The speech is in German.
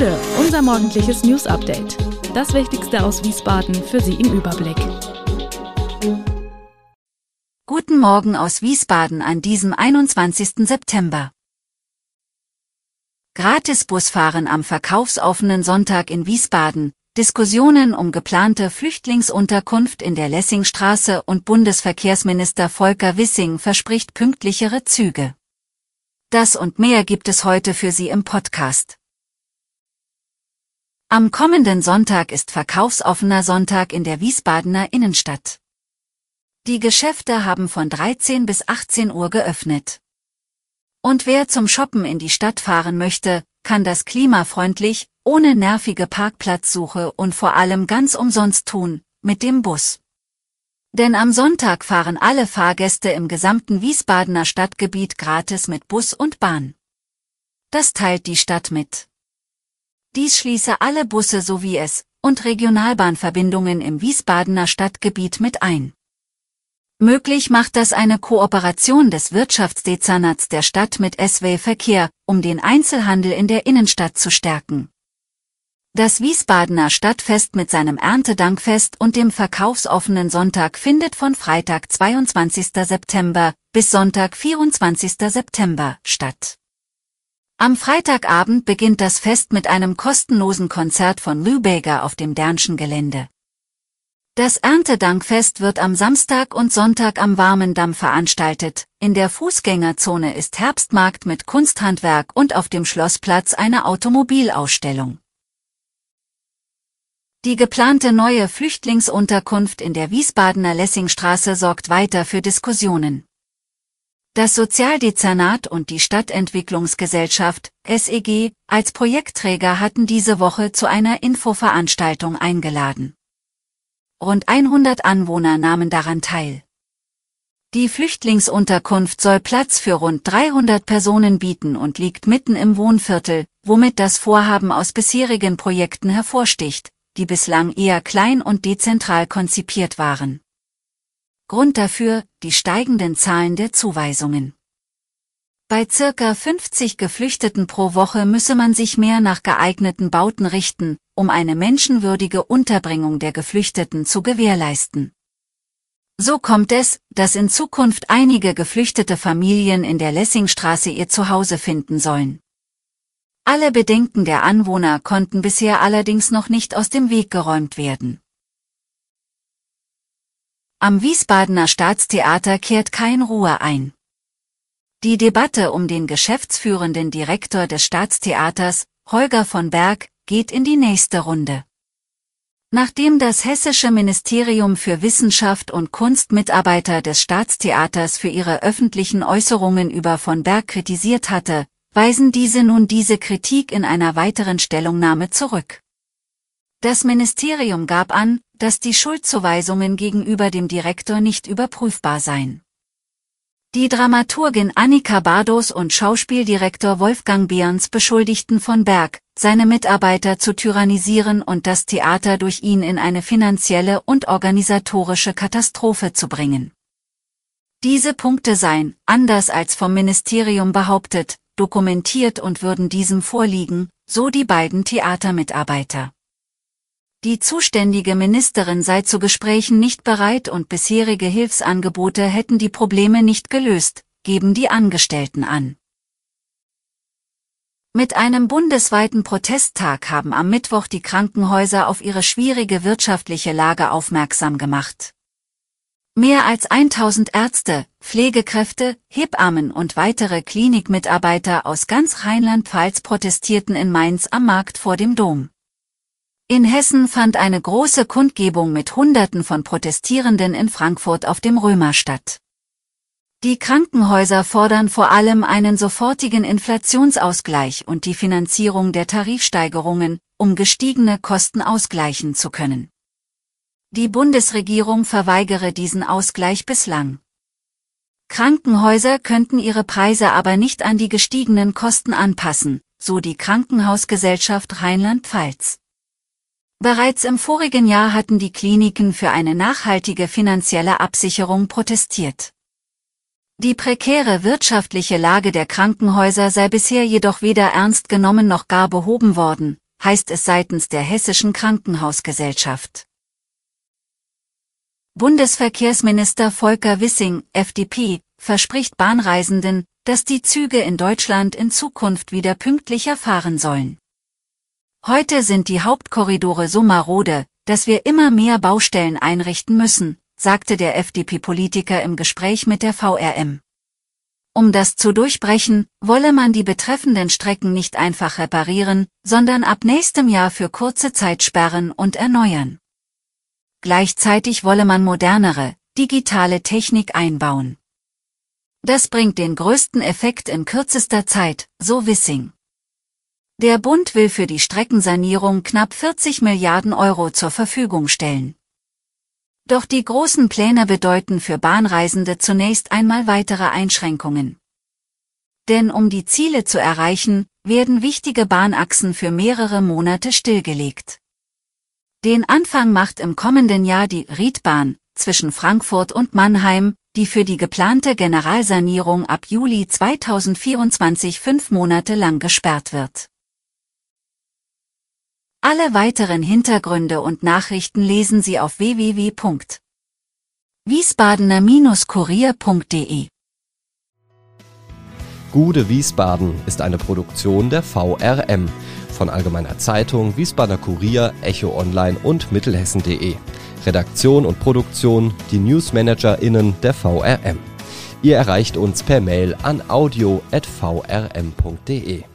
Gude, unser morgendliches News Update. Das Wichtigste aus Wiesbaden für Sie im Überblick. Guten Morgen aus Wiesbaden an diesem 21. September. Gratisbusfahren am verkaufsoffenen Sonntag in Wiesbaden, Diskussionen um geplante Flüchtlingsunterkunft in der Lessingstraße und Bundesverkehrsminister Volker Wissing verspricht pünktlichere Züge. Das und mehr gibt es heute für Sie im Podcast. Am kommenden Sonntag ist verkaufsoffener Sonntag in der Wiesbadener Innenstadt. Die Geschäfte haben von 13 bis 18 Uhr geöffnet. Und wer zum Shoppen in die Stadt fahren möchte, kann das klimafreundlich, ohne nervige Parkplatzsuche und vor allem ganz umsonst tun, mit dem Bus. Denn am Sonntag fahren alle Fahrgäste im gesamten Wiesbadener Stadtgebiet gratis mit Bus und Bahn. Das teilt die Stadt mit. Dies schließe alle Busse sowie es und Regionalbahnverbindungen im Wiesbadener Stadtgebiet mit ein. Möglich macht das eine Kooperation des Wirtschaftsdezernats der Stadt mit SW Verkehr, um den Einzelhandel in der Innenstadt zu stärken. Das Wiesbadener Stadtfest mit seinem Erntedankfest und dem verkaufsoffenen Sonntag findet von Freitag 22. September bis Sonntag 24. September statt. Am Freitagabend beginnt das Fest mit einem kostenlosen Konzert von Lübeger auf dem Dernschen Gelände. Das Erntedankfest wird am Samstag und Sonntag am Warmendamm veranstaltet. In der Fußgängerzone ist Herbstmarkt mit Kunsthandwerk und auf dem Schlossplatz eine Automobilausstellung. Die geplante neue Flüchtlingsunterkunft in der Wiesbadener Lessingstraße sorgt weiter für Diskussionen. Das Sozialdezernat und die Stadtentwicklungsgesellschaft, SEG, als Projektträger hatten diese Woche zu einer Infoveranstaltung eingeladen. Rund 100 Anwohner nahmen daran teil. Die Flüchtlingsunterkunft soll Platz für rund 300 Personen bieten und liegt mitten im Wohnviertel, womit das Vorhaben aus bisherigen Projekten hervorsticht, die bislang eher klein und dezentral konzipiert waren. Grund dafür, die steigenden Zahlen der Zuweisungen. Bei circa 50 Geflüchteten pro Woche müsse man sich mehr nach geeigneten Bauten richten, um eine menschenwürdige Unterbringung der Geflüchteten zu gewährleisten. So kommt es, dass in Zukunft einige geflüchtete Familien in der Lessingstraße ihr Zuhause finden sollen. Alle Bedenken der Anwohner konnten bisher allerdings noch nicht aus dem Weg geräumt werden. Am Wiesbadener Staatstheater kehrt kein Ruhe ein. Die Debatte um den geschäftsführenden Direktor des Staatstheaters, Holger von Berg, geht in die nächste Runde. Nachdem das hessische Ministerium für Wissenschaft und Kunst Mitarbeiter des Staatstheaters für ihre öffentlichen Äußerungen über von Berg kritisiert hatte, weisen diese nun diese Kritik in einer weiteren Stellungnahme zurück. Das Ministerium gab an, dass die Schuldzuweisungen gegenüber dem Direktor nicht überprüfbar seien. Die Dramaturgin Annika Bardos und Schauspieldirektor Wolfgang Behrens beschuldigten von Berg, seine Mitarbeiter zu tyrannisieren und das Theater durch ihn in eine finanzielle und organisatorische Katastrophe zu bringen. Diese Punkte seien, anders als vom Ministerium behauptet, dokumentiert und würden diesem vorliegen, so die beiden Theatermitarbeiter. Die zuständige Ministerin sei zu Gesprächen nicht bereit und bisherige Hilfsangebote hätten die Probleme nicht gelöst, geben die Angestellten an. Mit einem bundesweiten Protesttag haben am Mittwoch die Krankenhäuser auf ihre schwierige wirtschaftliche Lage aufmerksam gemacht. Mehr als 1000 Ärzte, Pflegekräfte, Hebammen und weitere Klinikmitarbeiter aus ganz Rheinland-Pfalz protestierten in Mainz am Markt vor dem Dom. In Hessen fand eine große Kundgebung mit Hunderten von Protestierenden in Frankfurt auf dem Römer statt. Die Krankenhäuser fordern vor allem einen sofortigen Inflationsausgleich und die Finanzierung der Tarifsteigerungen, um gestiegene Kosten ausgleichen zu können. Die Bundesregierung verweigere diesen Ausgleich bislang. Krankenhäuser könnten ihre Preise aber nicht an die gestiegenen Kosten anpassen, so die Krankenhausgesellschaft Rheinland-Pfalz. Bereits im vorigen Jahr hatten die Kliniken für eine nachhaltige finanzielle Absicherung protestiert. Die prekäre wirtschaftliche Lage der Krankenhäuser sei bisher jedoch weder ernst genommen noch gar behoben worden, heißt es seitens der Hessischen Krankenhausgesellschaft. Bundesverkehrsminister Volker Wissing, FDP, verspricht Bahnreisenden, dass die Züge in Deutschland in Zukunft wieder pünktlicher fahren sollen. Heute sind die Hauptkorridore so marode, dass wir immer mehr Baustellen einrichten müssen, sagte der FDP-Politiker im Gespräch mit der VRM. Um das zu durchbrechen, wolle man die betreffenden Strecken nicht einfach reparieren, sondern ab nächstem Jahr für kurze Zeit sperren und erneuern. Gleichzeitig wolle man modernere, digitale Technik einbauen. Das bringt den größten Effekt in kürzester Zeit, so Wissing. Der Bund will für die Streckensanierung knapp 40 Milliarden Euro zur Verfügung stellen. Doch die großen Pläne bedeuten für Bahnreisende zunächst einmal weitere Einschränkungen. Denn um die Ziele zu erreichen, werden wichtige Bahnachsen für mehrere Monate stillgelegt. Den Anfang macht im kommenden Jahr die Riedbahn zwischen Frankfurt und Mannheim, die für die geplante Generalsanierung ab Juli 2024 fünf Monate lang gesperrt wird. Alle weiteren Hintergründe und Nachrichten lesen Sie auf www.wiesbadener-kurier.de. Gude Wiesbaden ist eine Produktion der VRM von Allgemeiner Zeitung, Wiesbadener Kurier, Echo Online und Mittelhessen.de. Redaktion und Produktion die NewsmanagerInnen der VRM. Ihr erreicht uns per Mail an audio.vrm.de.